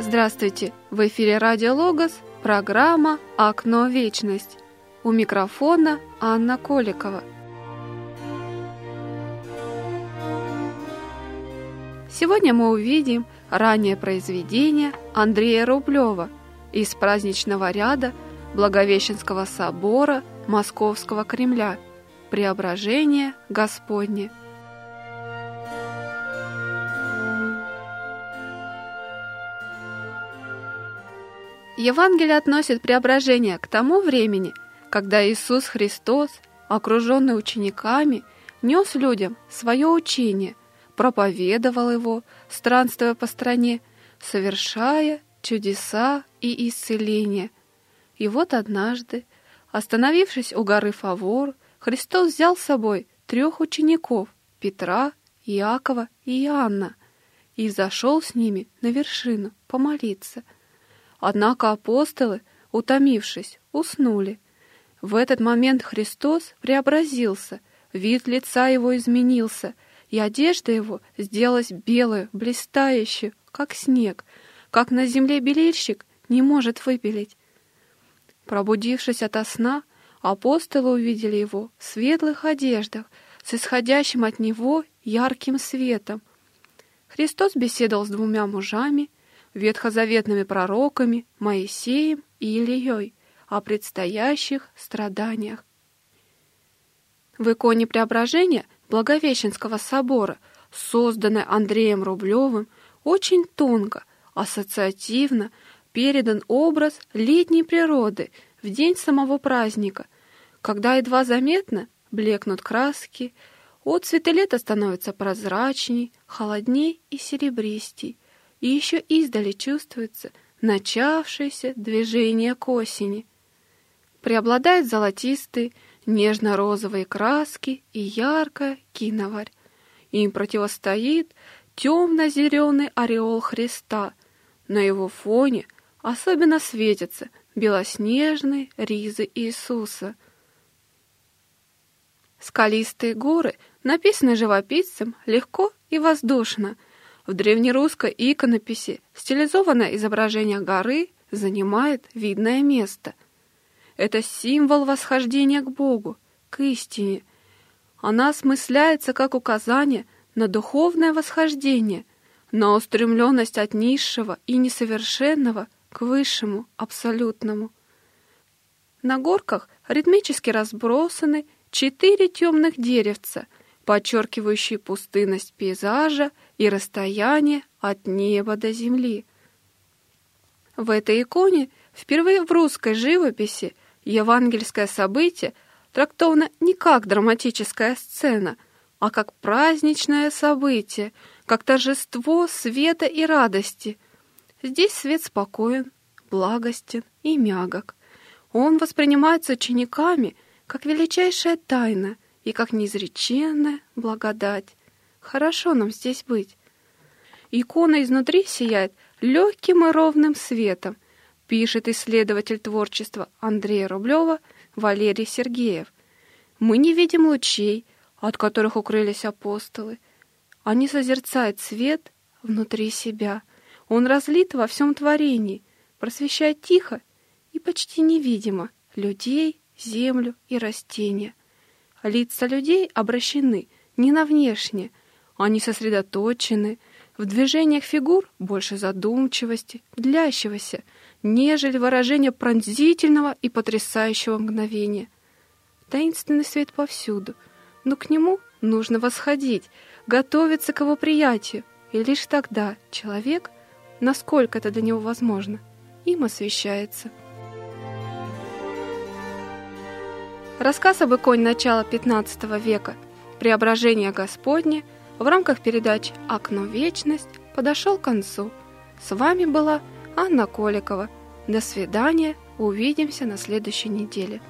Здравствуйте! В эфире Радио Логос, программа «Окно вечность». У микрофона Анна Коликова. Сегодня мы увидим раннее произведение Андрея Рублева из праздничного ряда Благовещенского собора Московского Кремля «Преображение Господне». Евангелие относит преображение к тому времени, когда Иисус Христос, окруженный учениками, нес людям свое учение, проповедовал его, странствуя по стране, совершая чудеса и исцеления. И вот однажды, остановившись у горы Фавор, Христос взял с собой трех учеников – Петра, Иакова и Иоанна – и зашел с ними на вершину помолиться – Однако апостолы, утомившись, уснули. В этот момент Христос преобразился, вид лица его изменился, и одежда его сделалась белой, блистающей, как снег, как на земле белильщик не может выпилить. Пробудившись ото сна, апостолы увидели его в светлых одеждах, с исходящим от него ярким светом. Христос беседовал с двумя мужами — ветхозаветными пророками Моисеем и Ильей о предстоящих страданиях. В иконе преображения Благовещенского собора, созданной Андреем Рублевым, очень тонко, ассоциативно передан образ летней природы в день самого праздника, когда едва заметно блекнут краски, отцветы лета становятся прозрачней, холодней и серебристей, и еще издали чувствуется начавшееся движение к осени. Преобладают золотистые, нежно-розовые краски и яркая киноварь. Им противостоит темно-зеленый ореол Христа. На его фоне особенно светятся белоснежные ризы Иисуса. Скалистые горы написаны живописцем легко и воздушно — в древнерусской иконописи стилизованное изображение горы занимает видное место. Это символ восхождения к Богу, к истине. Она осмысляется как указание на духовное восхождение, на устремленность от низшего и несовершенного к высшему, абсолютному. На горках ритмически разбросаны четыре темных деревца, подчеркивающие пустынность пейзажа и расстояние от неба до земли. В этой иконе впервые в русской живописи евангельское событие трактовано не как драматическая сцена, а как праздничное событие, как торжество света и радости. Здесь свет спокоен, благостен и мягок. Он воспринимается учениками как величайшая тайна и как неизреченная благодать. Хорошо нам здесь быть. Икона изнутри сияет легким и ровным светом, пишет исследователь творчества Андрея Рублева Валерий Сергеев. Мы не видим лучей, от которых укрылись апостолы. Они созерцают свет внутри себя. Он разлит во всем творении, просвещает тихо и почти невидимо людей, землю и растения. Лица людей обращены не на внешнее, они сосредоточены, в движениях фигур больше задумчивости, длящегося, нежели выражение пронзительного и потрясающего мгновения. Таинственный свет повсюду, но к нему нужно восходить, готовиться к его приятию, и лишь тогда человек, насколько это для него возможно, им освещается. Рассказ об иконе начала XV века «Преображение Господне» в рамках передач «Окно вечность» подошел к концу. С вами была Анна Коликова. До свидания, увидимся на следующей неделе.